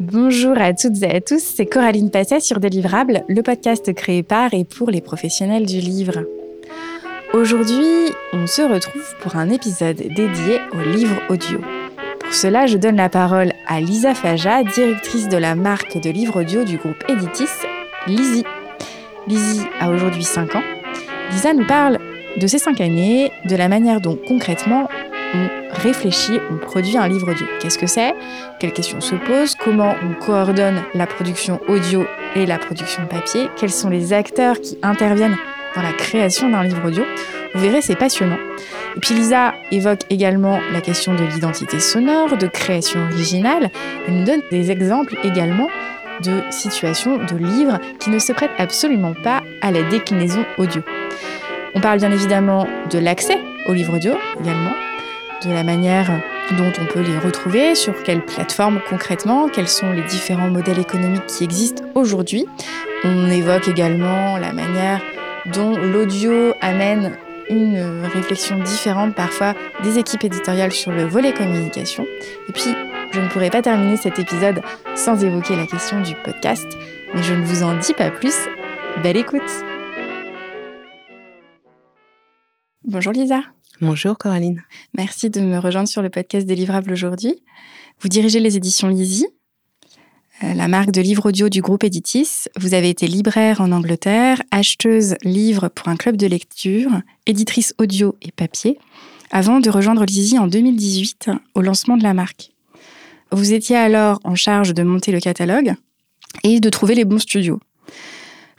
Bonjour à toutes et à tous, c'est Coraline Passet sur Délivrable, le podcast créé par et pour les professionnels du livre. Aujourd'hui, on se retrouve pour un épisode dédié au livre audio. Pour cela, je donne la parole à Lisa Faja, directrice de la marque de livres audio du groupe Editis, Lizzie. Lizzie a aujourd'hui 5 ans. Lisa nous parle de ces 5 années, de la manière dont concrètement on réfléchit, on produit un livre audio. Qu'est-ce que c'est? Quelles questions se posent? Comment on coordonne la production audio et la production papier? Quels sont les acteurs qui interviennent dans la création d'un livre audio? Vous verrez, c'est passionnant. Et puis Lisa évoque également la question de l'identité sonore, de création originale. Elle nous donne des exemples également de situations, de livres qui ne se prêtent absolument pas à la déclinaison audio. On parle bien évidemment de l'accès au livre audio également, de la manière dont on peut les retrouver, sur quelle plateforme concrètement, quels sont les différents modèles économiques qui existent aujourd'hui. On évoque également la manière dont l'audio amène une réflexion différente parfois des équipes éditoriales sur le volet communication. Et puis, je ne pourrais pas terminer cet épisode sans évoquer la question du podcast, mais je ne vous en dis pas plus. Belle écoute Bonjour Lisa. Bonjour Coraline. Merci de me rejoindre sur le podcast Délivrable aujourd'hui. Vous dirigez les éditions Lizzie, euh, la marque de livres audio du groupe Editis. Vous avez été libraire en Angleterre, acheteuse livres pour un club de lecture, éditrice audio et papier, avant de rejoindre Lizzie en 2018 au lancement de la marque. Vous étiez alors en charge de monter le catalogue et de trouver les bons studios.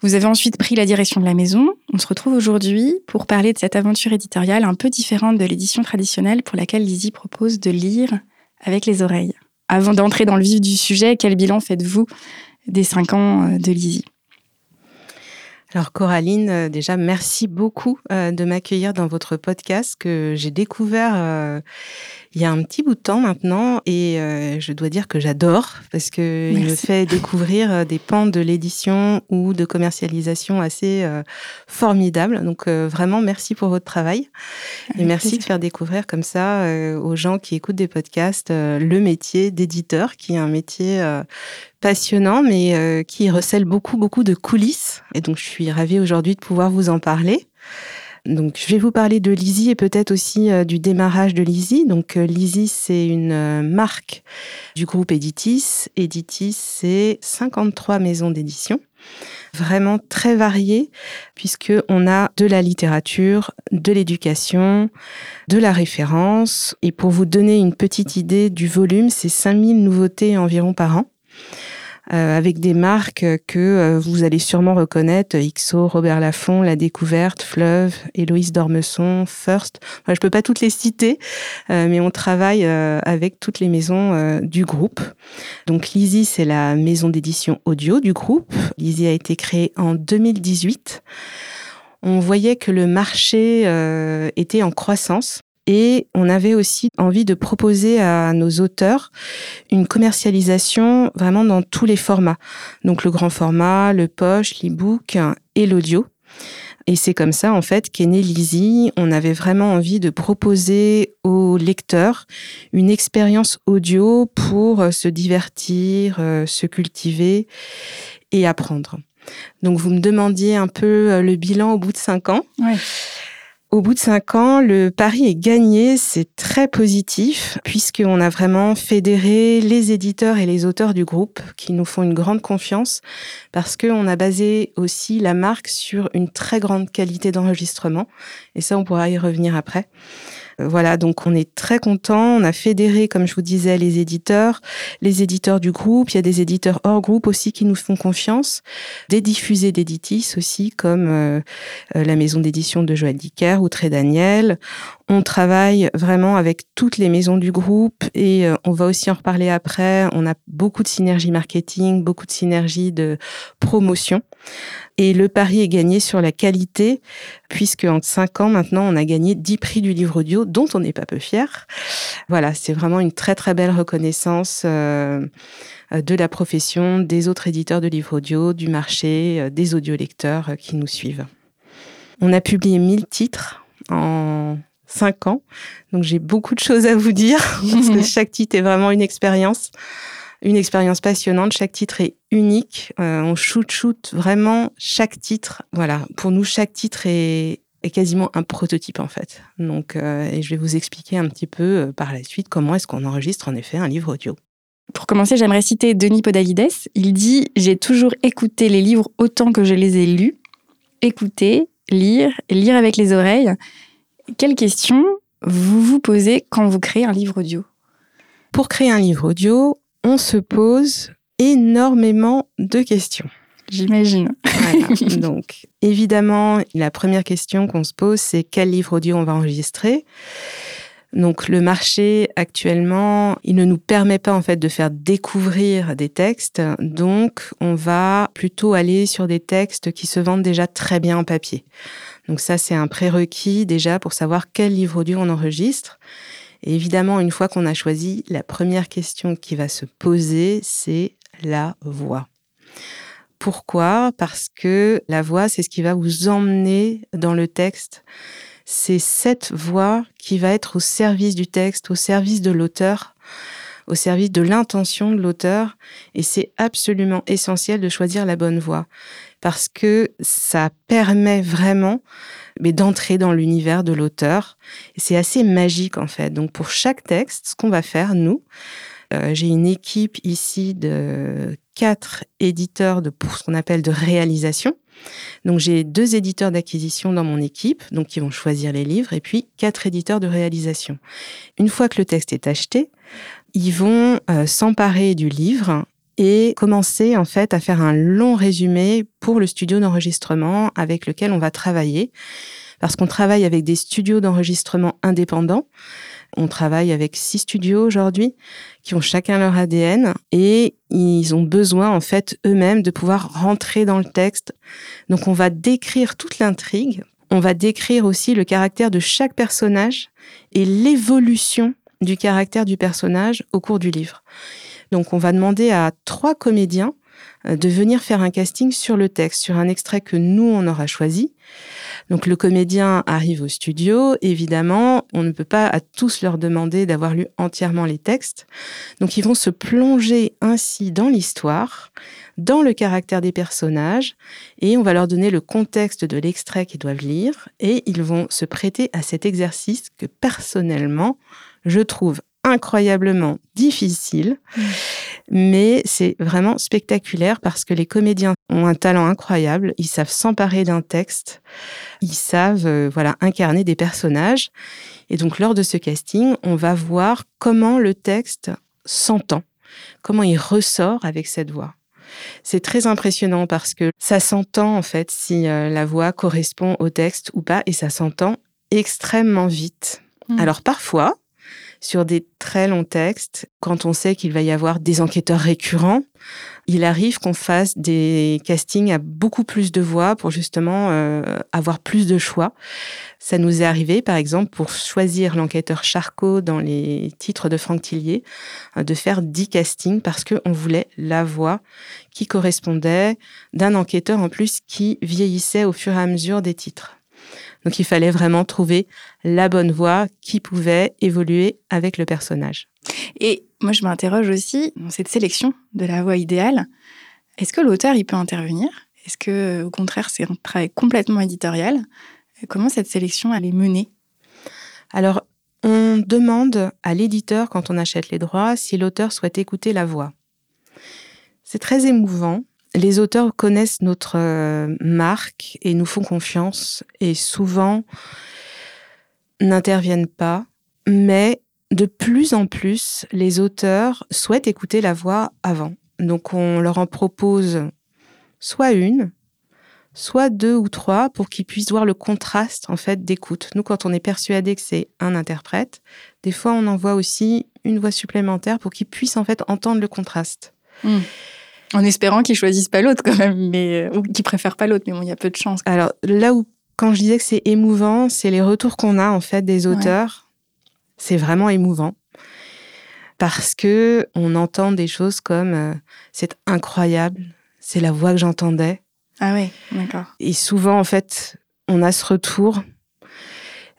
Vous avez ensuite pris la direction de la maison. On se retrouve aujourd'hui pour parler de cette aventure éditoriale un peu différente de l'édition traditionnelle pour laquelle Lizzie propose de lire avec les oreilles. Avant d'entrer dans le vif du sujet, quel bilan faites-vous des cinq ans euh, de Lizzie? Alors Coraline, euh, déjà merci beaucoup euh, de m'accueillir dans votre podcast que j'ai découvert euh, il y a un petit bout de temps maintenant et je dois dire que j'adore parce que il me fait découvrir des pans de l'édition ou de commercialisation assez formidables. Donc vraiment merci pour votre travail et merci de faire découvrir comme ça aux gens qui écoutent des podcasts le métier d'éditeur qui est un métier passionnant, mais euh, qui recèle beaucoup, beaucoup de coulisses. Et donc, je suis ravie aujourd'hui de pouvoir vous en parler. Donc, je vais vous parler de Lizzie et peut-être aussi euh, du démarrage de Lizzie. Donc, euh, Lizzie, c'est une marque du groupe Editis. Editis, c'est 53 maisons d'édition, vraiment très variées, puisque on a de la littérature, de l'éducation, de la référence. Et pour vous donner une petite idée du volume, c'est 5000 nouveautés environ par an. Euh, avec des marques que euh, vous allez sûrement reconnaître, XO, Robert Laffont, La Découverte, Fleuve, Héloïse Dormesson, First. Enfin, je peux pas toutes les citer, euh, mais on travaille avec toutes les maisons du groupe. Donc Lizzie, c'est la maison d'édition audio du groupe. Lizzie a été créée en 2018 on voyait que le marché était en croissance et on avait aussi envie de proposer à nos auteurs une commercialisation vraiment dans tous les formats. Donc le grand format, le poche, l'e-book et l'audio. Et c'est comme ça, en fait, qu'est né Lizzie. On avait vraiment envie de proposer aux lecteurs une expérience audio pour se divertir, euh, se cultiver et apprendre. Donc, vous me demandiez un peu euh, le bilan au bout de cinq ans. Ouais. Au bout de cinq ans, le pari est gagné, c'est très positif, puisqu'on a vraiment fédéré les éditeurs et les auteurs du groupe qui nous font une grande confiance, parce qu'on a basé aussi la marque sur une très grande qualité d'enregistrement, et ça on pourra y revenir après. Euh, voilà, donc on est très content. On a fédéré, comme je vous disais, les éditeurs, les éditeurs du groupe. Il y a des éditeurs hors groupe aussi qui nous font confiance, des diffusés d'éditis aussi, comme euh, euh, la maison d'édition de Joël Dicker ou Très Daniel. On travaille vraiment avec toutes les maisons du groupe et on va aussi en reparler après. On a beaucoup de synergie marketing, beaucoup de synergie de promotion. Et le pari est gagné sur la qualité, puisque en cinq ans maintenant, on a gagné 10 prix du livre audio, dont on n'est pas peu fier. Voilà, c'est vraiment une très très belle reconnaissance euh, de la profession, des autres éditeurs de livres audio, du marché, euh, des audiolecteurs euh, qui nous suivent. On a publié 1000 titres en cinq ans, donc j'ai beaucoup de choses à vous dire, parce que chaque titre est vraiment une expérience. une expérience passionnante. Chaque titre est unique. Euh, on shoot shoot vraiment chaque titre. Voilà, pour nous chaque titre est, est quasiment un prototype en fait. Donc, euh, et je vais vous expliquer un petit peu euh, par la suite comment est-ce qu'on enregistre en effet un livre audio. Pour commencer, j'aimerais citer Denis Podalides. Il dit J'ai toujours écouté les livres autant que je les ai lus. Écouter, lire, lire avec les oreilles. Quelle question vous vous posez quand vous créez un livre audio? Pour créer un livre audio, on se pose énormément de questions. J'imagine. Voilà. Donc, évidemment, la première question qu'on se pose, c'est quel livre audio on va enregistrer? Donc, le marché actuellement, il ne nous permet pas en fait de faire découvrir des textes. Donc, on va plutôt aller sur des textes qui se vendent déjà très bien en papier. Donc, ça, c'est un prérequis déjà pour savoir quel livre audio on enregistre. Et évidemment, une fois qu'on a choisi, la première question qui va se poser, c'est la voix. Pourquoi? Parce que la voix, c'est ce qui va vous emmener dans le texte. C'est cette voix qui va être au service du texte, au service de l'auteur, au service de l'intention de l'auteur. Et c'est absolument essentiel de choisir la bonne voix parce que ça permet vraiment mais d'entrer dans l'univers de l'auteur. C'est assez magique en fait. Donc pour chaque texte, ce qu'on va faire, nous, euh, j'ai une équipe ici de quatre éditeurs de, pour ce qu'on appelle de réalisation. Donc j'ai deux éditeurs d'acquisition dans mon équipe, donc qui vont choisir les livres, et puis quatre éditeurs de réalisation. Une fois que le texte est acheté, ils vont euh, s'emparer du livre et commencer en fait à faire un long résumé pour le studio d'enregistrement avec lequel on va travailler. Parce qu'on travaille avec des studios d'enregistrement indépendants. On travaille avec six studios aujourd'hui qui ont chacun leur ADN et ils ont besoin en fait eux-mêmes de pouvoir rentrer dans le texte. Donc on va décrire toute l'intrigue, on va décrire aussi le caractère de chaque personnage et l'évolution du caractère du personnage au cours du livre. Donc on va demander à trois comédiens euh, de venir faire un casting sur le texte, sur un extrait que nous, on aura choisi. Donc le comédien arrive au studio, évidemment, on ne peut pas à tous leur demander d'avoir lu entièrement les textes. Donc ils vont se plonger ainsi dans l'histoire, dans le caractère des personnages, et on va leur donner le contexte de l'extrait qu'ils doivent lire, et ils vont se prêter à cet exercice que personnellement, je trouve incroyablement difficile, mmh. mais c'est vraiment spectaculaire parce que les comédiens ont un talent incroyable, ils savent s'emparer d'un texte, ils savent euh, voilà incarner des personnages et donc lors de ce casting, on va voir comment le texte s'entend, comment il ressort avec cette voix. C'est très impressionnant parce que ça s'entend en fait si euh, la voix correspond au texte ou pas et ça s'entend extrêmement vite. Mmh. Alors parfois, sur des très longs textes, quand on sait qu'il va y avoir des enquêteurs récurrents, il arrive qu'on fasse des castings à beaucoup plus de voix pour justement euh, avoir plus de choix. Ça nous est arrivé, par exemple, pour choisir l'enquêteur Charcot dans les titres de Franck Tillier, euh, de faire dix castings parce qu'on voulait la voix qui correspondait d'un enquêteur en plus qui vieillissait au fur et à mesure des titres. Donc il fallait vraiment trouver la bonne voix qui pouvait évoluer avec le personnage. Et moi je m'interroge aussi dans cette sélection de la voix idéale. Est-ce que l'auteur il peut intervenir? Est-ce que au contraire c'est un travail complètement éditorial? Comment cette sélection elle est menée? Alors on demande à l'éditeur quand on achète les droits si l'auteur souhaite écouter la voix. C'est très émouvant les auteurs connaissent notre euh, marque et nous font confiance et souvent n'interviennent pas, mais de plus en plus, les auteurs souhaitent écouter la voix avant. Donc on leur en propose soit une, soit deux ou trois pour qu'ils puissent voir le contraste en fait d'écoute. Nous, quand on est persuadé que c'est un interprète, des fois on envoie aussi une voix supplémentaire pour qu'ils puissent en fait entendre le contraste. Mmh. En espérant qu'ils choisissent pas l'autre quand même, mais euh, ou qu'ils préfèrent pas l'autre, mais bon, il y a peu de chance. Alors là où quand je disais que c'est émouvant, c'est les retours qu'on a en fait des auteurs. C'est vraiment émouvant parce que on entend des choses comme euh, c'est incroyable, c'est la voix que j'entendais. Ah oui, d'accord. Et souvent en fait, on a ce retour.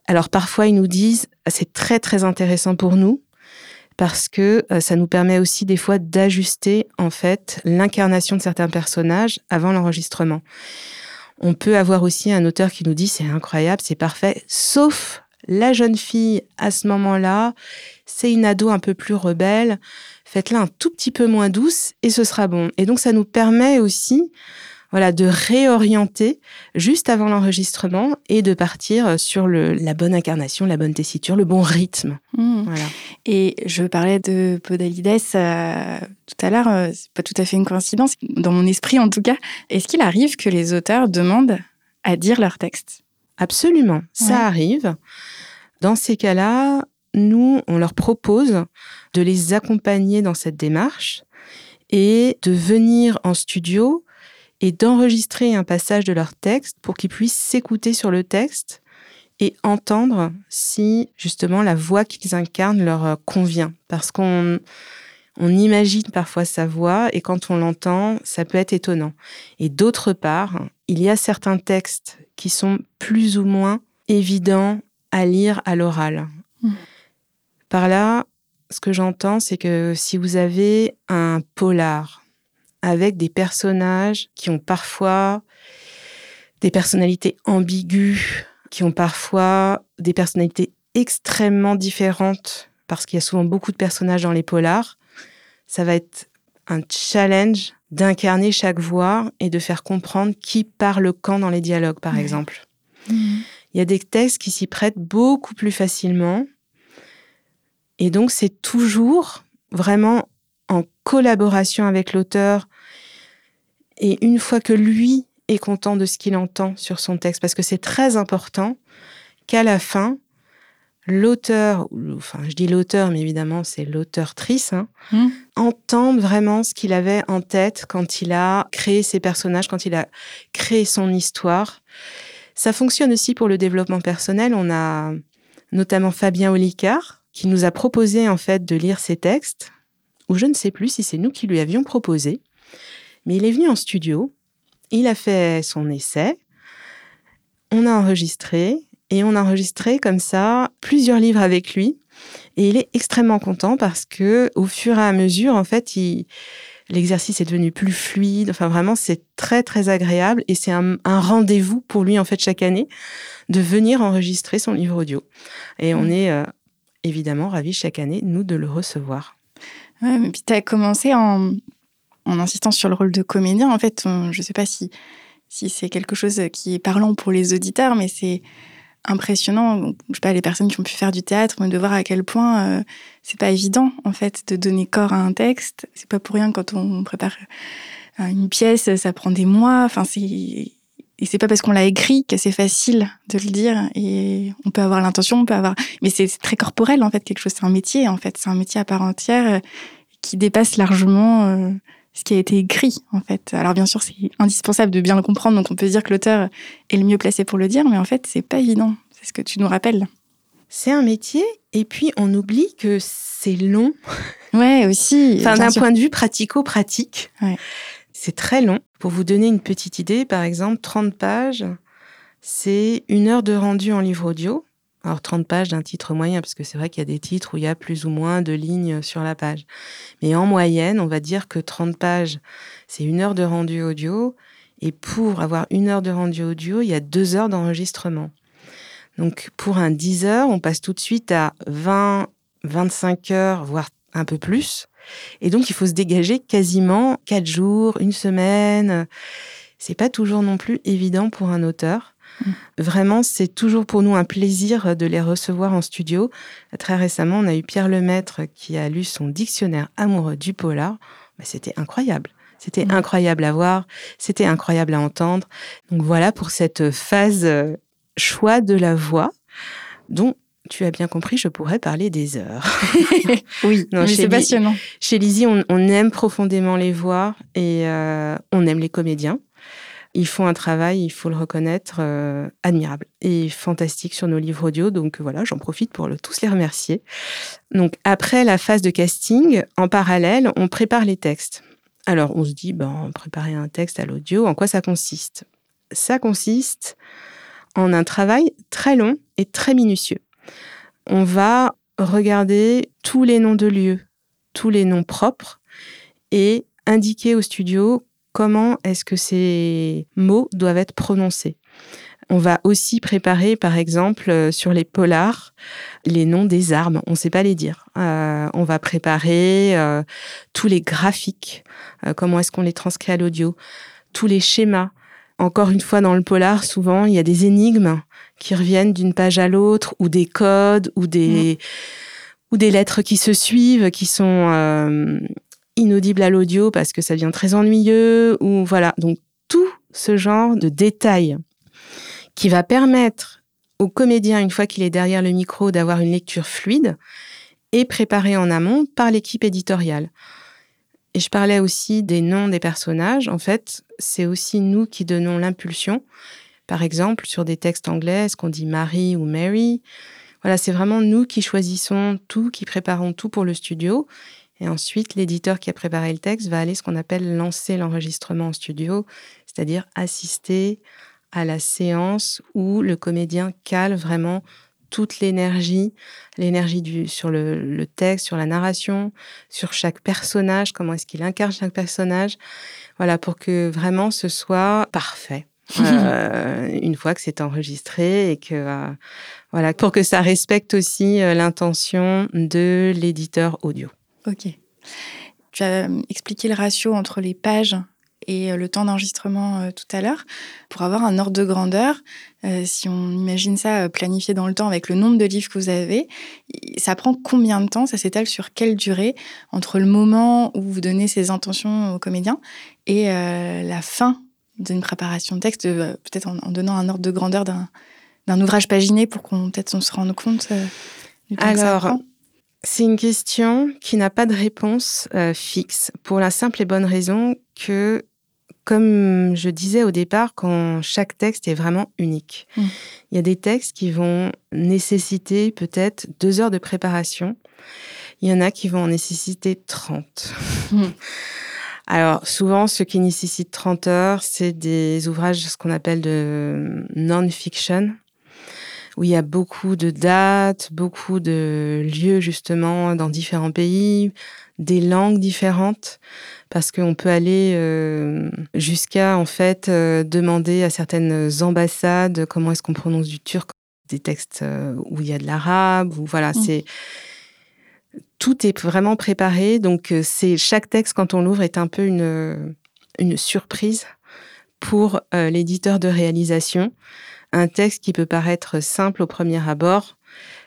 Alors parfois ils nous disent c'est très très intéressant pour nous parce que euh, ça nous permet aussi des fois d'ajuster en fait l'incarnation de certains personnages avant l'enregistrement. On peut avoir aussi un auteur qui nous dit c'est incroyable, c'est parfait, sauf la jeune fille à ce moment-là, c'est une ado un peu plus rebelle, faites-la un tout petit peu moins douce et ce sera bon. Et donc ça nous permet aussi voilà, de réorienter juste avant l'enregistrement et de partir sur le, la bonne incarnation, la bonne tessiture, le bon rythme. Mmh. Voilà. Et je parlais de Podalides euh, tout à l'heure, euh, c'est pas tout à fait une coïncidence, dans mon esprit en tout cas. Est-ce qu'il arrive que les auteurs demandent à dire leur texte? Absolument, ça arrive. Dans ces cas-là, nous, on leur propose de les accompagner dans cette démarche et de venir en studio et d'enregistrer un passage de leur texte pour qu'ils puissent s'écouter sur le texte et entendre si justement la voix qu'ils incarnent leur euh, convient. Parce qu'on on imagine parfois sa voix et quand on l'entend, ça peut être étonnant. Et d'autre part, il y a certains textes qui sont plus ou moins évidents à lire à l'oral. Mmh. Par là, ce que j'entends, c'est que si vous avez un polar avec des personnages qui ont parfois des personnalités ambiguës, qui ont parfois des personnalités extrêmement différentes, parce qu'il y a souvent beaucoup de personnages dans les polars. Ça va être un challenge d'incarner chaque voix et de faire comprendre qui parle quand dans les dialogues, par exemple. Mmh. Il y a des textes qui s'y prêtent beaucoup plus facilement. Et donc, c'est toujours vraiment en collaboration avec l'auteur et une fois que lui est content de ce qu'il entend sur son texte, parce que c'est très important qu'à la fin, l'auteur, enfin je dis l'auteur, mais évidemment c'est l'auteur-trice, hein, mmh. entende vraiment ce qu'il avait en tête quand il a créé ses personnages, quand il a créé son histoire. Ça fonctionne aussi pour le développement personnel. On a notamment Fabien Olicard qui nous a proposé en fait de lire ses textes ou je ne sais plus si c'est nous qui lui avions proposé. Mais il est venu en studio, il a fait son essai, on a enregistré, et on a enregistré comme ça plusieurs livres avec lui. Et il est extrêmement content parce que au fur et à mesure, en fait, l'exercice est devenu plus fluide. Enfin, vraiment, c'est très, très agréable. Et c'est un, rendez-vous pour lui, en fait, chaque année, de venir enregistrer son livre audio. Et on mmh. est euh, évidemment ravis chaque année, nous, de le recevoir. Ouais, mais puis tu as commencé en, en insistant sur le rôle de comédien. En fait, je ne sais pas si, c'est quelque chose qui est parlant pour les auditeurs, mais c'est impressionnant. Je sais pas, les personnes qui ont pu faire du théâtre, de voir à quel point euh, c'est pas évident, en fait, de donner corps à un texte. C'est pas pour rien quand on prépare euh, une pièce, ça prend des mois. Enfin, c'est et pas parce qu'on l'a écrit que c'est facile de le dire. Et on peut avoir l'intention, on peut avoir, mais c'est très corporel en fait quelque chose. C'est un métier en fait, c'est un métier à part entière euh, qui dépasse largement euh, ce qui a été écrit en fait. Alors bien sûr, c'est indispensable de bien le comprendre, donc on peut dire que l'auteur est le mieux placé pour le dire, mais en fait, c'est pas évident. C'est ce que tu nous rappelles. C'est un métier, et puis on oublie que c'est long. Ouais, aussi. enfin, d'un point de vue pratico-pratique. Ouais. C'est très long. Pour vous donner une petite idée, par exemple, 30 pages, c'est une heure de rendu en livre audio. Alors 30 pages d'un titre moyen, parce que c'est vrai qu'il y a des titres où il y a plus ou moins de lignes sur la page. Mais en moyenne, on va dire que 30 pages, c'est une heure de rendu audio. Et pour avoir une heure de rendu audio, il y a deux heures d'enregistrement. Donc pour un 10 heures, on passe tout de suite à 20, 25 heures, voire un peu plus. Et donc, il faut se dégager quasiment quatre jours, une semaine. C'est pas toujours non plus évident pour un auteur. Mm. Vraiment, c'est toujours pour nous un plaisir de les recevoir en studio. Très récemment, on a eu Pierre Lemaître qui a lu son dictionnaire amoureux du polar. Bah, c'était incroyable. C'était mm. incroyable à voir, c'était incroyable à entendre. Donc voilà pour cette phase euh, choix de la voix dont tu as bien compris, je pourrais parler des heures. oui, c'est passionnant. Chez Lizzie, on, aime profondément les voix et euh, on aime les comédiens. Ils font un travail, il faut le reconnaître, euh, admirable et fantastique sur nos livres audio. Donc voilà, j'en profite pour tous les remercier. Donc après la phase de casting, en parallèle, on prépare les textes. Alors on se dit, ben, préparer un texte à l'audio, en quoi ça consiste? Ça consiste en un travail très long et très minutieux on va regarder tous les noms de lieux, tous les noms propres et indiquer au studio comment est-ce que ces mots doivent être prononcés. On va aussi préparer, par exemple, euh, sur les polars, les noms des armes. On ne sait pas les dire. Euh, on va préparer euh, tous les graphiques, comment est-ce qu'on les transcrit à l'audio, tous les schémas. Encore une fois, dans le polar, souvent, il y a des énigmes qui reviennent d'une page à l'autre, ou des codes, ou des, mm. ou des lettres qui se suivent, qui sont inaudibles à l'audio parce que ça devient très ennuyeux, ou voilà. Donc, tout ce genre de détails qui va permettre au comédien, une fois qu'il est derrière le micro, d'avoir une lecture fluide et préparée en amont par l'équipe éditoriale. Et je parlais aussi des noms des personnages. En fait, c'est aussi nous qui donnons l'impulsion. Par exemple, sur des textes anglais, est-ce qu'on dit Marie ou Mary Voilà, c'est vraiment nous qui choisissons tout, qui préparons tout pour le studio. Et ensuite, l'éditeur qui a préparé le texte va aller ce qu'on appelle lancer l'enregistrement en studio, c'est-à-dire assister à la séance où le comédien cale vraiment toute l'énergie, l'énergie sur le, texte, sur la narration, sur chaque personnage, comment est-ce qu'il incarne chaque personnage, voilà pour que vraiment ce soit parfait. Euh, une fois que c'est enregistré et que euh, voilà pour que ça respecte aussi euh, l'intention de l'éditeur audio. Ok. Tu as expliqué le ratio entre les pages et euh, le temps d'enregistrement euh, tout à l'heure, pour avoir un ordre de grandeur, euh, si on imagine ça planifié dans le temps avec le nombre de livres que vous avez, ça prend combien de temps? Ça s'étale sur quelle durée? Entre le moment où vous donnez ces intentions aux comédiens et la fin d'une préparation de texte, peut-être en, donnant un ordre de grandeur d'un ouvrage paginé pour qu'on peut-être on se rende compte du temps Alors, c'est une question qui n'a pas de réponse fixe pour la simple et bonne raison que comme je disais au départ, quand chaque texte est vraiment unique. Mm. Il y a des textes qui vont nécessiter peut-être deux heures de préparation. Il y en a qui vont en nécessiter 30. Mm. Alors, souvent, ce qui nécessite 30 heures, c'est des ouvrages, ce qu'on appelle de non-fiction, où il y a beaucoup de dates, beaucoup de lieux, justement, dans différents pays, des langues différentes parce qu'on peut aller euh, jusqu'à en fait euh, demander à certaines ambassades comment est-ce qu'on prononce du turc, des textes euh, où il y a de l'arabe, ou voilà, mmh. c'est tout est vraiment préparé. Donc c'est chaque texte quand on l'ouvre est un peu une une surprise pour l'éditeur de réalisation. Un texte qui peut paraître simple au premier abord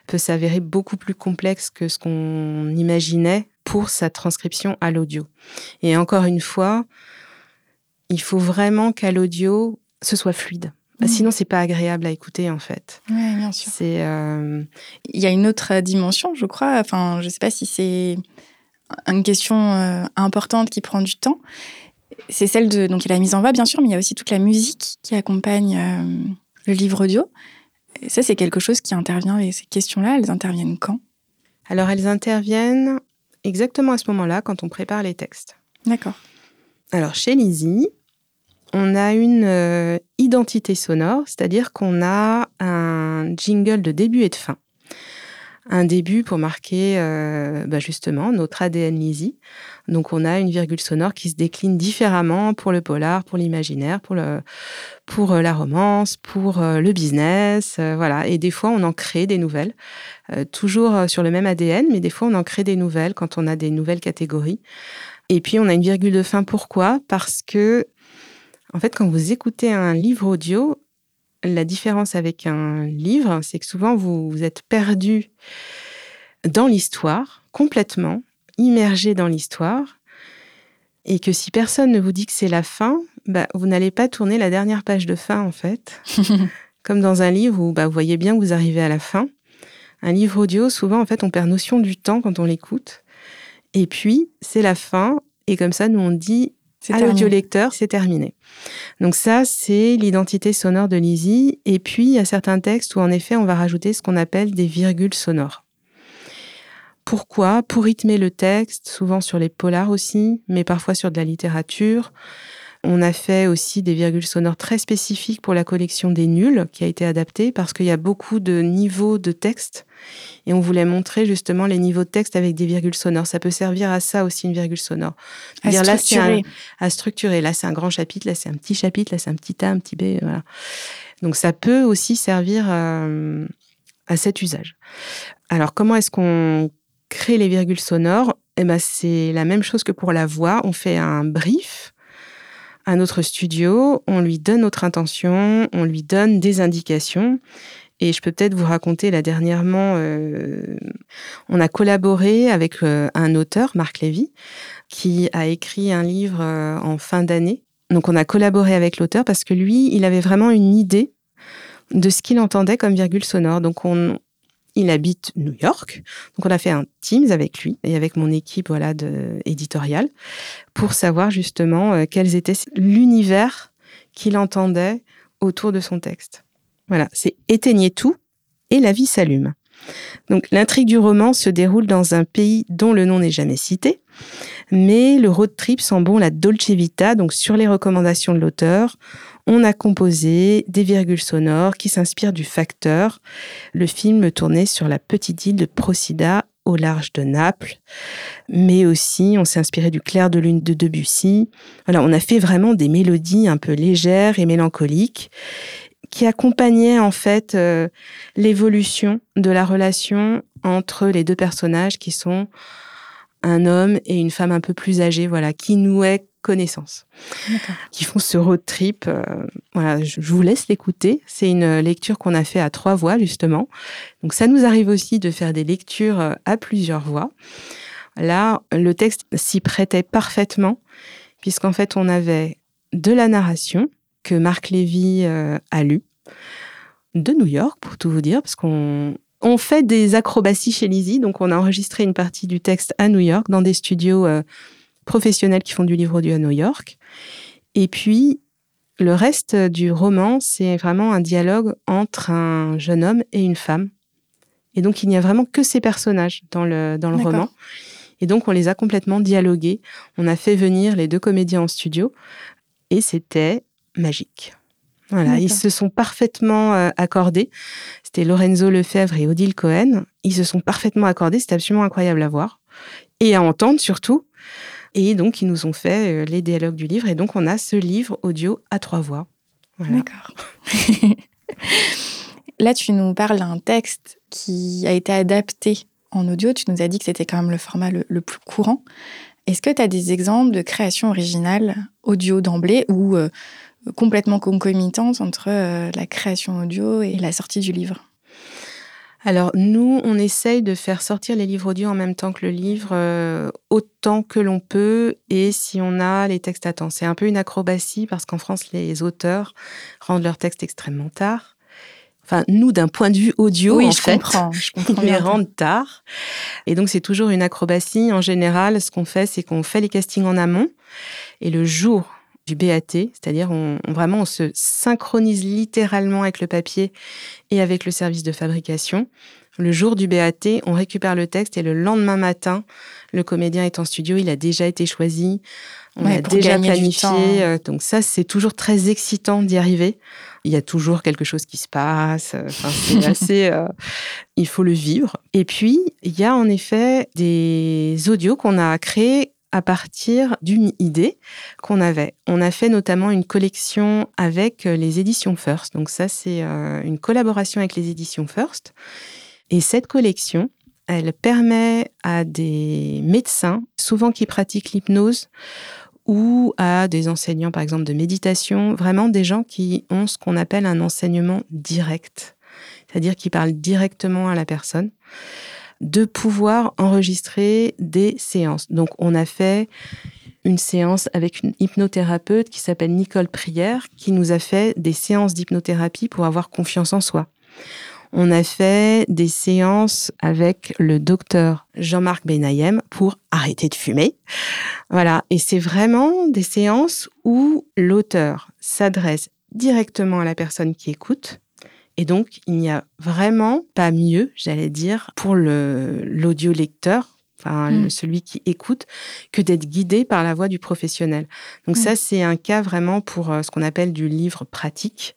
peut s'avérer beaucoup plus complexe que ce qu'on imaginait pour sa transcription à l'audio. Et encore une fois, il faut vraiment qu'à l'audio, ce soit fluide. Mmh. Sinon, c'est pas agréable à écouter en fait. Oui, bien sûr. C'est. Euh, il y a une autre dimension, je crois. Enfin, je sais pas si c'est une question euh, importante qui prend du temps. C'est celle de donc il y a la mise en voix bien sûr, mais il y a aussi toute la musique qui accompagne euh, le livre audio. Et ça, c'est quelque chose qui intervient. Et ces questions-là, elles interviennent quand? Alors, elles interviennent exactement à ce moment-là quand on prépare les textes. D'accord. Alors chez Lizzie, on a une euh, identité sonore, c'est-à-dire qu'on a un jingle de début et de fin. Un début pour marquer euh, bah, justement notre ADN Lizzie. Donc on a une virgule sonore qui se décline différemment pour le polar, pour l'imaginaire, pour, le, pour euh, la romance, pour le business, voilà. Et des fois on en crée des nouvelles. Euh, toujours euh, sur le même ADN, mais des fois on en crée des nouvelles quand on a des nouvelles catégories. Et puis on a une virgule de fin. Pourquoi? Parce que, en fait, quand vous écoutez un livre audio, la différence avec un livre, c'est que souvent vous, vous êtes perdu dans l'histoire, complètement, immergé dans l'histoire, et que si personne ne vous dit que c'est la fin, bah, vous n'allez pas tourner la dernière page de fin, en fait. Comme dans un livre où bah, vous voyez bien que vous arrivez à la fin. Un livre audio, souvent, en fait, on perd notion du temps quand on l'écoute. Et puis, c'est la fin. Et comme ça, nous, on dit à l'audiolecteur, c'est terminé. Donc ça, c'est l'identité sonore de Lizzie. Et puis, il y a certains textes où, en effet, on va rajouter ce qu'on appelle des virgules sonores. Pourquoi? Pour rythmer le texte, souvent sur les polars aussi, mais parfois sur de la littérature. On a fait aussi des virgules sonores très spécifiques pour la collection des nuls qui a été adaptée parce qu'il y a beaucoup de niveaux de texte et on voulait montrer justement les niveaux de texte avec des virgules sonores. Ça peut servir à ça aussi une virgule sonore. À dire, structurer. Là, un, à structurer. Là, c'est un grand chapitre, là, c'est un petit chapitre, là, c'est un petit A, un petit B. Voilà. Donc, ça peut aussi servir euh, à cet usage. Alors, comment est-ce qu'on crée les virgules sonores? Eh ben, C'est la même chose que pour la voix. On fait un brief à notre studio, on lui donne notre intention, on lui donne des indications. Et je peux peut-être vous raconter là dernièrement, euh, on a collaboré avec euh, un auteur, Marc Lévy, qui a écrit un livre euh, en fin d'année. Donc on a collaboré avec l'auteur parce que lui, il avait vraiment une idée de ce qu'il entendait comme virgule sonore. Donc on, il habite New York. Donc on a fait un Teams avec lui et avec mon équipe voilà de éditoriale pour savoir justement euh, quels étaient l'univers qu'il entendait autour de son texte. Voilà, c'est éteignez tout et la vie s'allume. Donc l'intrigue du roman se déroule dans un pays dont le nom n'est jamais cité, mais le road trip sent bon la Dolce Vita, donc sur les recommandations de l'auteur, on a composé des virgules sonores qui s'inspirent du facteur, le film tourné sur la petite île de Procida au large de Naples, mais aussi on s'est inspiré du clair de lune de Debussy. Voilà, on a fait vraiment des mélodies un peu légères et mélancoliques qui accompagnaient en fait euh, l'évolution de la relation entre les deux personnages qui sont un homme et une femme un peu plus âgée, voilà, qui nouaient connaissance, qui font ce road trip. Euh, voilà, je, vous laisse l'écouter. C'est une lecture qu'on a fait à trois voix justement. Donc ça nous arrive aussi de faire des lectures euh, à plusieurs voix. Là, le texte s'y prêtait parfaitement puisqu'en fait on avait de la narration que Marc Lévy euh, a lu de New York pour tout vous dire parce qu'on on fait des acrobaties chez Lizzie, donc on a enregistré une partie du texte à New York dans des studios euh, professionnels qui font du livre audio à New York. Et puis, le reste du roman, c'est vraiment un dialogue entre un jeune homme et une femme. Et donc, il n'y a vraiment que ces personnages dans le, dans le roman. Et donc, on les a complètement dialogués. On a fait venir les deux comédiens en studio et c'était magique. Voilà, ils se sont parfaitement euh, accordés. C'était Lorenzo Lefebvre et Odile Cohen. Ils se sont parfaitement accordés. C'était absolument incroyable à voir et à entendre surtout. Et donc, ils nous ont fait euh, les dialogues du livre. Et donc, on a ce livre audio à trois voix. D'accord. Là, tu nous parles d'un texte qui a été adapté en audio. Tu nous as dit que c'était quand même le format le, plus courant. Est-ce que tu as des exemples de création originale audio d'emblée ou euh, complètement concomitante entre euh, la création audio et la sortie du livre? Alors nous, on essaye de faire sortir les livres audio en même temps que le livre euh, autant que l'on peut et si on a les textes à temps. C'est un peu une acrobatie parce qu'en France, les auteurs rendent leurs textes extrêmement tard. Enfin, nous, d'un point de vue audio, oui, en je fait, comprends, je comprends ils les rendent tard. Et donc, c'est toujours une acrobatie. En général, ce qu'on fait, c'est qu'on fait les castings en amont. Et le jour du BAT, c'est-à-dire on, vraiment on se synchronise littéralement avec le papier et avec le service de fabrication. Le jour du BAT, on récupère le texte et le lendemain matin, le comédien est en studio, il a déjà été choisi, on a déjà planifié. Euh, donc ça, c'est toujours très excitant d'y arriver. Il y a toujours quelque chose qui se passe. Enfin, c'est assez. Euh, il faut le vivre. Et puis, il y a en effet des audios qu'on a créés à partir d'une idée qu'on avait. On a fait notamment une collection avec euh, les éditions First. Donc ça, c'est euh, une collaboration avec les éditions First. Et cette collection, elle permet à des médecins, souvent qui pratiquent l'hypnose, ou à des enseignants, par exemple, de méditation, vraiment des gens qui ont ce qu'on appelle un enseignement direct, c'est-à-dire qui parlent directement à la personne de pouvoir enregistrer des séances. Donc on a fait une séance avec une hypnothérapeute qui s'appelle Nicole Prière, qui nous a fait des séances d'hypnothérapie pour avoir confiance en soi. On a fait des séances avec le docteur Jean-Marc Benayem pour arrêter de fumer. Voilà. Et c'est vraiment des séances où l'auteur s'adresse directement à la personne qui écoute et donc, il n'y a vraiment pas mieux, j'allais dire, pour l'audio lecteur, enfin mm. celui qui écoute, que d'être guidé par la voix du professionnel. Donc ça, c'est un cas vraiment pour ce qu'on appelle du livre pratique,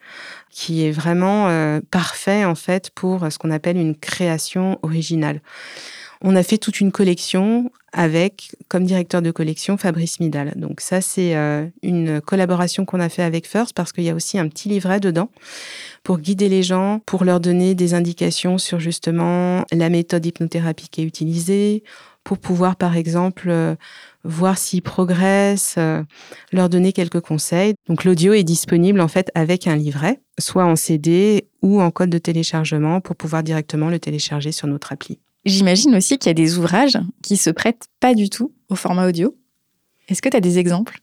qui est vraiment parfait en fait pour ce qu'on appelle une création originale. On a fait toute une collection avec, comme directeur de collection, Fabrice Midal. Donc ça, c'est euh, une collaboration qu'on a fait avec First parce qu'il y a aussi un petit livret dedans pour guider les gens, pour leur donner des indications sur justement la méthode hypnothérapie qui est utilisée, pour pouvoir, par exemple, euh, voir s'ils progressent, euh, leur donner quelques conseils. Donc l'audio est disponible en fait avec un livret, soit en CD ou en code de téléchargement pour pouvoir directement le télécharger sur notre appli. J'imagine aussi qu'il y a des ouvrages qui se prêtent pas du tout au format audio. Est-ce que tu as des exemples?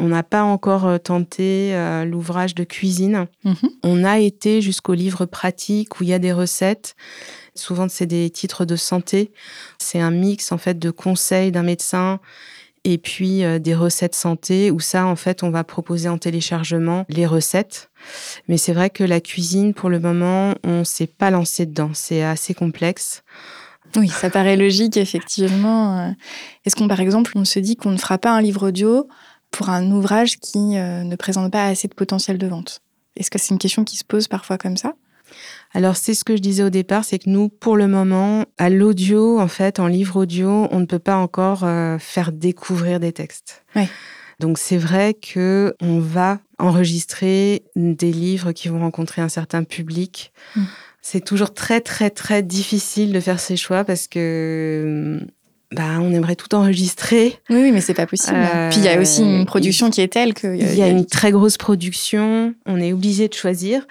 On n'a pas encore euh, tenté euh, l'ouvrage de cuisine. Mhm. On a été jusqu'au livre pratique où il y a des recettes. Souvent, c'est des titres de santé. C'est un mix en fait de conseils d'un médecin et puis euh, des recettes santé où ça, en fait, on va proposer en téléchargement les recettes. Mais c'est vrai que la cuisine, pour le moment, on s'est pas lancé dedans. C'est assez complexe. Oui, ça paraît logique, effectivement. Euh, est-ce qu'on, par exemple, on se dit qu'on ne fera pas un livre audio pour un ouvrage qui euh, ne présente pas assez de potentiel de vente? Est-ce que c'est une question qui se pose parfois comme ça? Alors c'est ce que je disais au départ, c'est que nous, pour le moment, à l'audio, en fait, en livre audio, on ne peut pas encore euh, faire découvrir des textes. Donc c'est vrai que on va enregistrer des livres qui vont rencontrer un certain public. Mmh. C'est toujours très, très, très difficile de faire ces choix parce que bah, on aimerait tout enregistrer. Oui, oui mais c'est pas possible. Euh, Puis il y a aussi une production qui est telle que. Il y a, une très grosse production, on est obligé de choisir.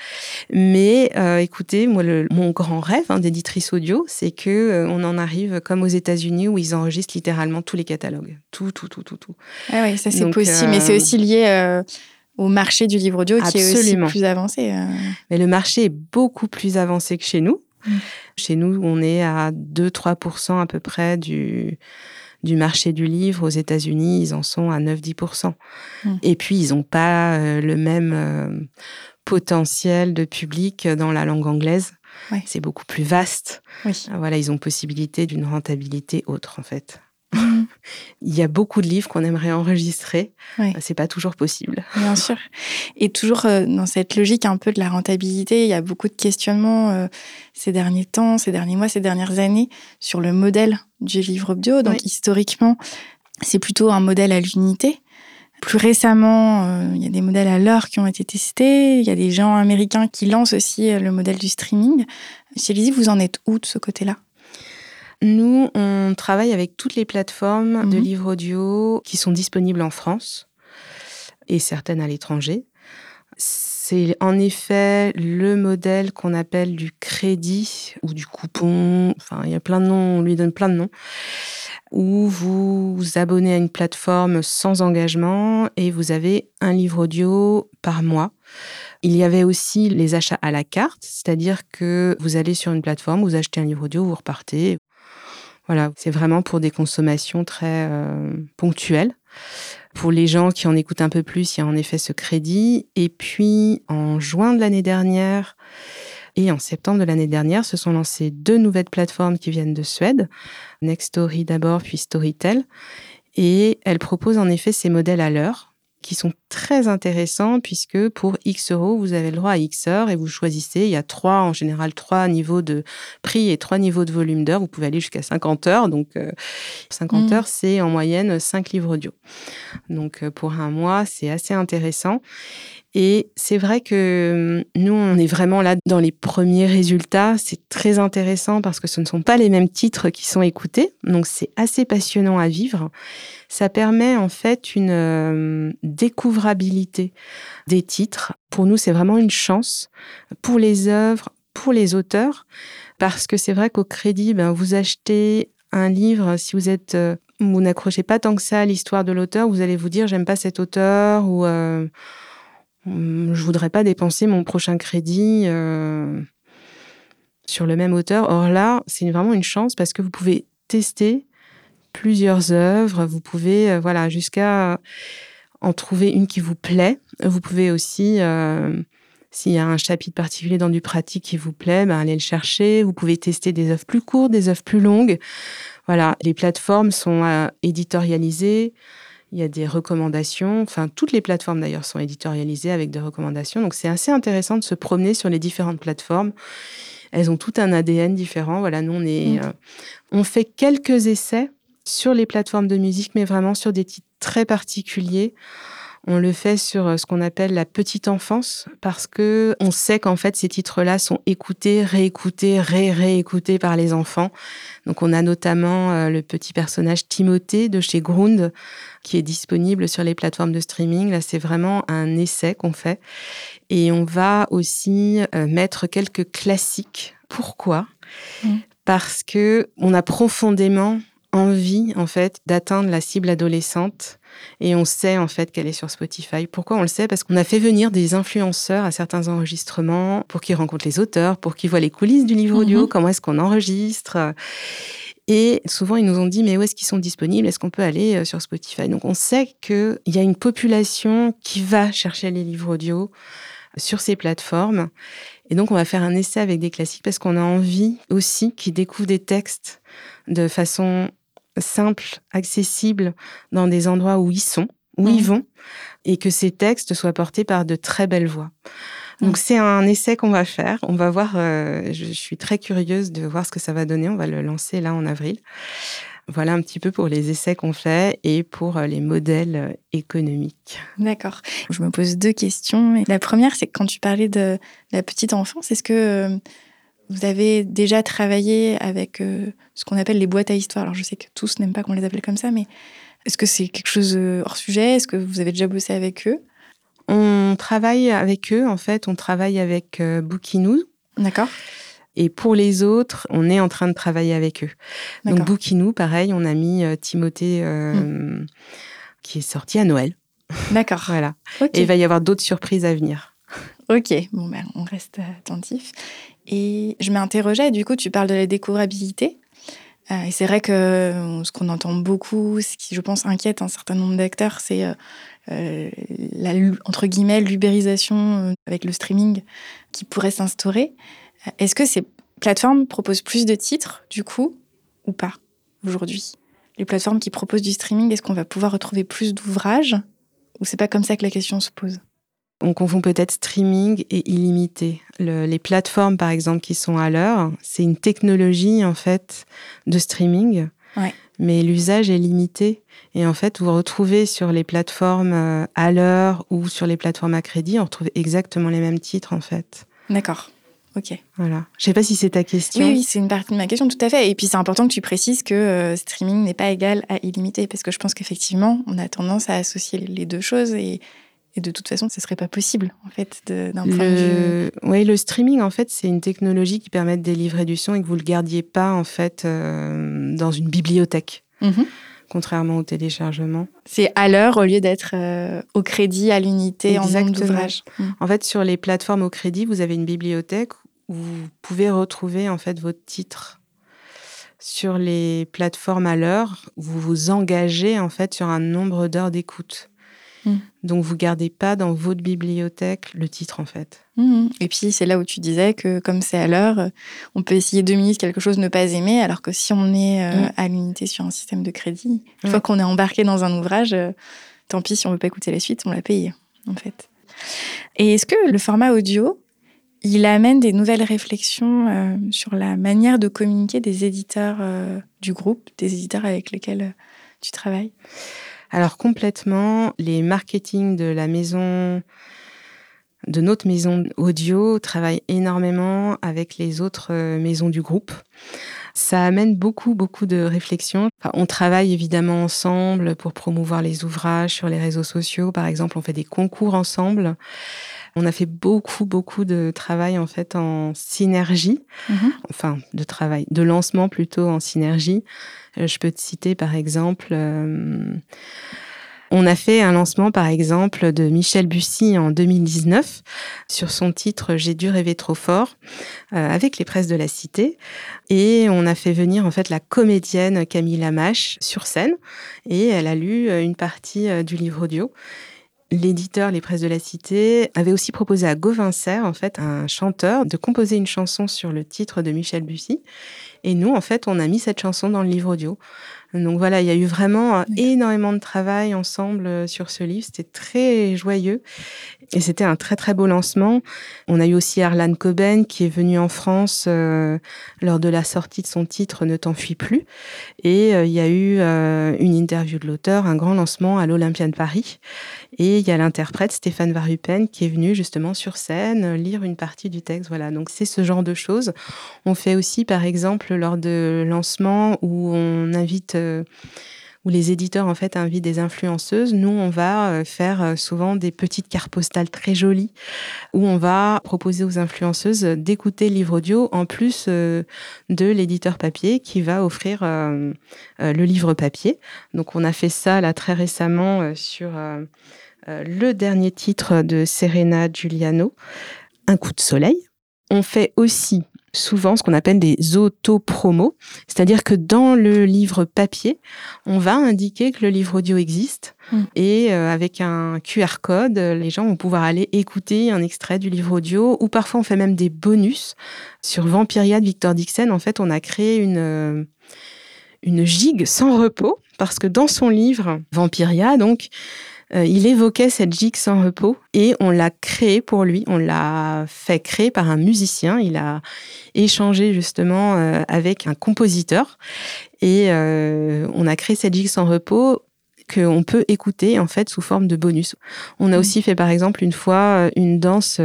Mais euh, écoutez, moi, le, mon grand rêve hein, d'éditrice audio, c'est que euh, on en arrive comme aux États-Unis où ils enregistrent littéralement tous les catalogues. Tout, tout, tout, tout, tout. Ah oui, ça c'est possible. Mais c'est aussi lié au marché du livre audio qui est aussi plus avancé. Euh. Mais le marché est beaucoup plus avancé que chez nous. Mm. Chez nous, on est à 2-3% à peu près du, du marché du livre. Aux États-Unis, ils en sont à 9-10%. Mm. Et puis, ils n'ont pas euh, le même euh, potentiel de public dans la langue anglaise. C'est beaucoup plus vaste. Voilà, ils ont possibilité d'une rentabilité autre, en fait. Mm. Il y a beaucoup de livres qu'on aimerait enregistrer. Ouais. C'est pas toujours possible. Bien sûr. Et toujours euh, dans cette logique un peu de la rentabilité, il y a beaucoup de questionnements euh, ces derniers temps, ces derniers mois, ces dernières années sur le modèle du livre bio. Donc historiquement, c'est plutôt un modèle à l'unité. Plus récemment, euh, il y a des modèles à l'heure qui ont été testés. Il y a des gens américains qui lancent aussi le modèle du streaming. Chez Lizzie, vous en êtes où de ce côté-là? Nous, on travaille avec toutes les plateformes de mhm. livres audio qui sont disponibles en France et certaines à l'étranger. C'est en effet le modèle qu'on appelle du crédit ou du coupon. Enfin, il y a plein de noms, on lui donne plein de noms. Où vous vous abonnez à une plateforme sans engagement et vous avez un livre audio par mois. Il y avait aussi les achats à la carte, c'est-à-dire que vous allez sur une plateforme, vous achetez un livre audio, vous repartez, voilà, c'est vraiment pour des consommations très euh, ponctuelles. Pour les gens qui en écoutent un peu plus, il y a en effet ce crédit. Et puis, en juin de l'année dernière et en septembre de l'année dernière, se sont lancées deux nouvelles plateformes qui viennent de Suède. Nextory d'abord, puis Storytel. Et elles proposent en effet ces modèles à l'heure qui sont très intéressants puisque pour X euros, vous avez le droit à X heures et vous choisissez. Il y a trois, en général, trois niveaux de prix et trois niveaux de volume d'heures. Vous pouvez aller jusqu'à 50 heures. Donc, 50 euh, mm. heures, c'est en moyenne 5 livres audio. Donc, euh, pour un mois, c'est assez intéressant. Et c'est vrai que hum, nous, on est vraiment là dans les premiers résultats. C'est très intéressant parce que ce ne sont pas les mêmes titres qui sont écoutés. Donc, c'est assez passionnant à vivre. Ça permet en fait une hum, découvrabilité des titres. Pour nous, c'est vraiment une chance pour les œuvres, pour les auteurs. Parce que c'est vrai qu'au crédit, ben, vous achetez un livre, si vous êtes, euh, vous n'accrochez pas tant que ça à l'histoire de l'auteur, vous allez vous dire j'aime pas cet auteur ou euh, je voudrais pas dépenser mon prochain crédit euh, sur le même auteur. Or là, c'est vraiment une chance parce que vous pouvez tester plusieurs œuvres, vous pouvez euh, voilà jusqu'à en trouver une qui vous plaît. Vous pouvez aussi euh, s'il y a un chapitre particulier dans du pratique qui vous plaît, ben allez le chercher. Vous pouvez tester des œuvres plus courtes, des œuvres plus longues. Voilà, les plateformes sont éditorialisées. Il y a des recommandations. Enfin, toutes les plateformes d'ailleurs sont éditorialisées avec des recommandations. Donc, c'est assez intéressant de se promener sur les différentes plateformes. Elles ont tout un ADN différent. Voilà, nous, on, est, mm. euh, on fait quelques essais sur les plateformes de musique, mais vraiment sur des titres très particuliers. On le fait sur euh, ce qu'on appelle la petite enfance parce que on sait qu'en fait ces titres-là sont écoutés, réécoutés, ré-réécoutés par les enfants. Donc on a notamment euh, le petit personnage Timothée de chez Grund qui est disponible sur les plateformes de streaming. Là, c'est vraiment un essai qu'on fait et on va aussi euh, mettre quelques classiques. Pourquoi? Mmh. Parce que on a profondément envie en fait d'atteindre la cible adolescente et on sait en fait qu'elle est sur Spotify. Pourquoi on le sait? Parce qu'on a fait venir des influenceurs à certains enregistrements pour qu'ils rencontrent les auteurs, pour qu'ils voient les coulisses du livre audio, mhm. comment est-ce qu'on enregistre. Et souvent, ils nous ont dit, mais où est-ce qu'ils sont disponibles? Est-ce qu'on peut aller euh, sur Spotify? Donc, on sait qu'il y a une population qui va chercher les livres audio sur ces plateformes. Et donc, on va faire un essai avec des classiques parce qu'on a envie aussi qu'ils découvrent des textes de façon simple, accessible dans des endroits où ils sont, où ils mmh. vont, et que ces textes soient portés par de très belles voix. Donc mmh. c'est un essai qu'on va faire. On va voir. Euh, je, suis très curieuse de voir ce que ça va donner. On va le lancer là en avril. Voilà un petit peu pour les essais qu'on fait et pour euh, les modèles euh, économiques. D'accord. Je me pose deux questions. La première, c'est quand tu parlais de la petite enfance, est-ce que vous avez déjà travaillé avec euh, ce qu'on appelle les boîtes à histoire. Alors je sais que tous n'aiment pas qu'on les appelle comme ça, mais est-ce que c'est quelque chose euh, hors sujet? Est-ce que vous avez déjà bossé avec eux? On travaille avec eux, en fait, on travaille avec euh, Bookinou. D'accord. Et pour les autres, on est en train de travailler avec eux. Donc Bookinou, pareil, on a mis Timothée hmm. qui est sorti à Noël. D'accord. voilà. Et il va y avoir d'autres surprises à venir. Ok, bon ben on reste attentif. Et je m'interrogeais, du coup, tu parles de la découvrabilité. Euh, et c'est vrai que euh, ce qu'on entend beaucoup, ce qui, je pense, inquiète un certain nombre d'acteurs, c'est euh, la, entre guillemets, l'ubérisation avec le streaming qui pourrait s'instaurer. Est-ce que ces plateformes proposent plus de titres, du coup, ou pas, aujourd'hui? Les plateformes qui proposent du streaming, est-ce qu'on va pouvoir retrouver plus d'ouvrages? Ou c'est pas comme ça que la question se pose? On confond peut-être streaming et illimité. les plateformes, par exemple, qui sont à l'heure, c'est une technologie, en fait, de streaming. Mais l'usage est limité. Et en fait, vous retrouvez sur les plateformes euh, à l'heure ou sur les plateformes à crédit, on retrouve exactement les mêmes titres, en fait. D'accord. Ok. Voilà. Je sais pas si c'est ta question. Oui, c'est une partie de ma question, tout à fait. Et puis c'est important que tu précises que euh, streaming n'est pas égal à illimité, parce que je pense qu'effectivement, on a tendance à associer les deux choses et et de toute façon, ce serait pas possible, en fait, d'un point de vue. Oui, le streaming, en fait, c'est une technologie qui permet de délivrer du son et que vous le gardiez pas, en fait, euh, dans une bibliothèque. Mhm. Contrairement au téléchargement. C'est à l'heure au lieu d'être euh, au crédit, à l'unité, en nombre d'ouvrages. Mhm. En fait, sur les plateformes au crédit, vous avez une bibliothèque où vous pouvez retrouver en fait votre titre. Sur les plateformes à l'heure, vous vous engagez en fait sur un nombre d'heures d'écoute. Mm. Donc vous gardez pas dans votre bibliothèque le titre en fait. Mm. Et puis c'est là où tu disais que comme c'est à l'heure, on peut essayer deux minutes quelque chose ne pas aimer, alors que si on est euh, mm. à l'unité sur un système de crédit, une fois qu'on est embarqué dans un ouvrage, euh, tant pis si on veut pas écouter la suite, on l'a payé en fait. Et est-ce que le format audio, il amène des nouvelles réflexions euh, sur la manière de communiquer des éditeurs du groupe, des éditeurs avec lesquels tu travailles? Alors complètement, les marketing de la maison, de notre maison audio travaillent énormément avec les autres euh, maisons du groupe. Ça amène beaucoup, beaucoup de réflexions. on travaille évidemment ensemble pour promouvoir les ouvrages sur les réseaux sociaux. Par exemple, on fait des concours ensemble. On a fait beaucoup, beaucoup de travail en fait en synergie, mhm. enfin de travail, de lancement plutôt en synergie. Euh, je peux te citer par exemple. Euh, on a fait un lancement, par exemple, de Michel Bussy en 2019 sur son titre J'ai dû rêver trop fort euh, avec les presses de la Cité. Et on a fait venir en fait la comédienne Camille Lamache sur scène et elle a lu une partie du livre audio l'éditeur Les Presses de la Cité avait aussi proposé à Gauvin en fait, un chanteur, de composer une chanson sur le titre de Michel Bussy. Et nous, en fait, on a mis cette chanson dans le livre audio. Donc voilà, il y a eu vraiment énormément de travail ensemble sur ce livre. C'était très joyeux. Et c'était un très très beau lancement. On a eu aussi Arlan Coben qui est venu en France euh, lors de la sortie de son titre Ne t'enfuis plus. Et euh, il y a eu euh, une interview de l'auteur, un grand lancement à l'Olympia de Paris. Et il y a l'interprète Stéphane Varupen qui est venu justement sur scène lire une partie du texte. Voilà, donc c'est ce genre de choses. On fait aussi par exemple lors de lancement où on invite où les éditeurs en fait invitent des influenceuses. Nous, on va euh, faire euh, souvent des petites cartes postales très jolies où on va proposer aux influenceuses d'écouter le livre audio en plus euh, de l'éditeur papier qui va offrir le livre papier. Donc, on a fait ça là très récemment sur le dernier titre de Serena Giuliano, Un coup de soleil. On fait aussi souvent ce qu'on appelle des auto-promos, c'est-à-dire que dans le livre papier, on va indiquer que le livre audio existe mm. et euh, avec un QR code, les gens vont pouvoir aller écouter un extrait du livre audio ou parfois on fait même des bonus. Sur Vampiria de Victor Dixon, en fait, on a créé une euh, une gigue sans repos parce que dans son livre Vampiria, donc euh, il évoquait cette gigue sans repos et on l'a créée pour lui. On l'a fait créer par un musicien. Il a échangé justement euh, avec un compositeur et euh, on a créé cette gigue sans repos qu'on peut écouter en fait sous forme de bonus. On a mmh. aussi fait par exemple une fois une danse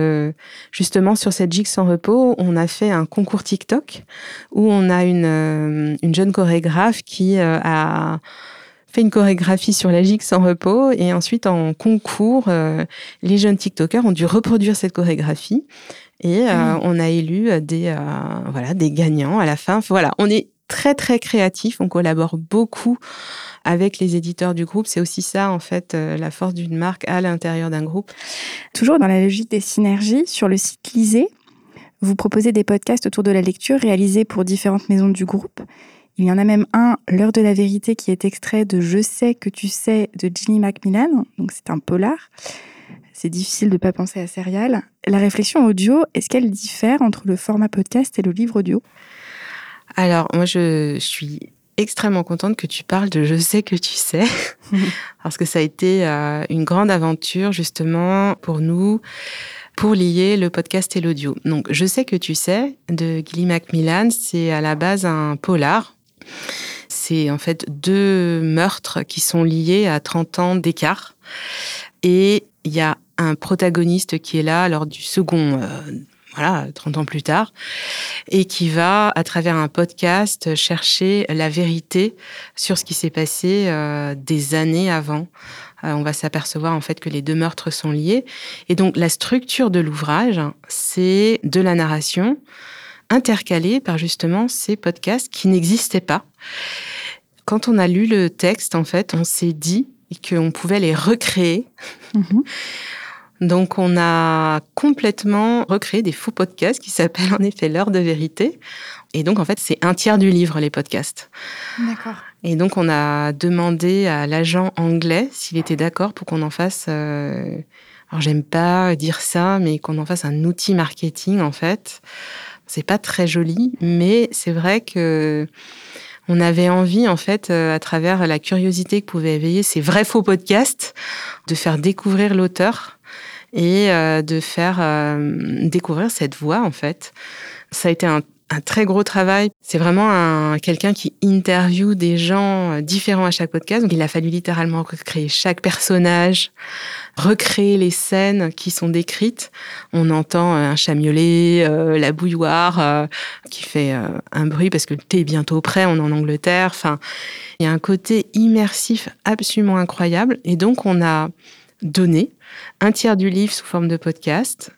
justement sur cette gigue sans repos. On a fait un concours TikTok où on a une, une jeune chorégraphe qui a fait une chorégraphie sur la gigue sans repos et ensuite en concours, euh, les jeunes TikTokers ont dû reproduire cette chorégraphie et euh, mmh. on a élu des euh, voilà des gagnants à la fin. Voilà, on est très très créatif, on collabore beaucoup avec les éditeurs du groupe. C'est aussi ça, en fait, la force d'une marque à l'intérieur d'un groupe. Toujours dans la logique des synergies, sur le site Lisée, vous proposez des podcasts autour de la lecture réalisés pour différentes maisons du groupe. Il y en a même un, L'heure de la vérité, qui est extrait de Je sais que tu sais de Ginny Macmillan. Donc c'est un polar. C'est difficile de ne pas penser à Serial. La réflexion audio, est-ce qu'elle diffère entre le format podcast et le livre audio? Alors, moi, je suis extrêmement contente que tu parles de Je sais que tu sais, parce que ça a été euh, une grande aventure justement pour nous pour lier le podcast et l'audio. Donc, Je sais que tu sais de Gilly Macmillan, c'est à la base un polar c'est en fait deux meurtres qui sont liés à 30 ans d'écart. Et il y a un protagoniste qui est là lors du second, euh, voilà, 30 ans plus tard, et qui va, à travers un podcast, chercher la vérité sur ce qui s'est passé euh, des années avant. Euh, on va s'apercevoir en fait que les deux meurtres sont liés. Et donc la structure de l'ouvrage, c'est de la narration, intercalé par justement ces podcasts qui n'existaient pas. Quand on a lu le texte, en fait, on s'est dit qu'on pouvait les recréer. Mhm. Donc, on a complètement recréé des faux podcasts qui s'appellent en effet l'heure de vérité. Et donc, en fait, c'est un tiers du livre, les podcasts. D'accord. Et donc, on a demandé à l'agent anglais s'il était d'accord pour qu'on en fasse. Euh, alors, j'aime pas dire ça, mais qu'on en fasse un outil marketing, en fait. C'est pas très joli, mais c'est vrai que on avait envie, en fait, euh, à travers la curiosité que pouvaient éveiller ces vrais faux podcasts, de faire découvrir l'auteur et euh, de faire euh, découvrir cette voix, en fait. Ça a été un un très gros travail. C'est vraiment un, quelqu'un qui interviewe des gens euh, différents à chaque podcast. Donc, il a fallu littéralement recréer chaque personnage, recréer les scènes qui sont décrites. On entend euh, un chat euh, la bouilloire qui fait un bruit parce que le thé est bientôt prêt. On est en Angleterre. Enfin, il y a un côté immersif absolument incroyable. Et donc, on a donné un tiers du livre sous forme de podcast.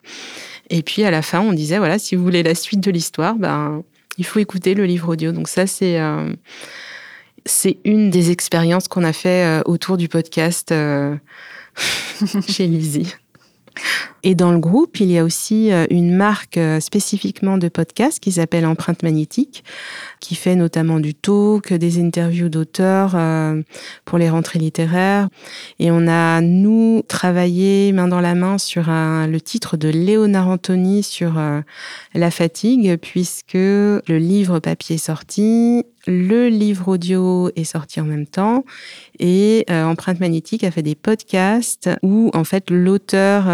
Et puis à la fin, on disait voilà, si vous voulez la suite de l'histoire, ben il faut écouter le livre audio. Donc ça, c'est euh, c'est une des expériences qu'on a fait euh, autour du podcast euh, chez Lizzie. Et dans le groupe, il y a aussi euh, une marque euh, spécifiquement de podcast qui s'appelle Empreinte Magnétique, qui fait notamment du talk, des interviews d'auteurs euh, pour les rentrées littéraires. Et on a, nous, travaillé main dans la main sur le titre de Léonard Anthony sur la fatigue, puisque le livre papier est sorti, le livre audio est sorti en même temps et Empreinte Magnétique a fait des podcasts où en fait l'auteur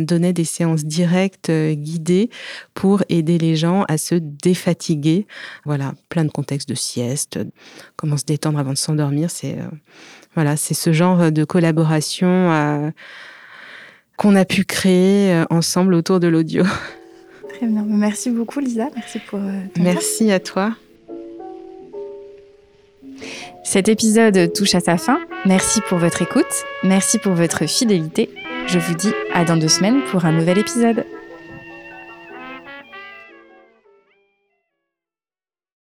donnait des séances directes euh, guidées pour aider les gens à se défatiguer. Voilà, plein de contextes de sieste, comment se détendre avant de s'endormir. C'est euh, voilà, c'est ce genre de collaboration euh, qu'on a pu créer ensemble autour de l'audio. Très bien. Merci beaucoup, Lisa. Merci pour ton Merci à toi. Cet épisode touche à sa fin. Merci pour votre écoute. Merci pour votre fidélité. Je vous dis à dans deux semaines pour un nouvel épisode.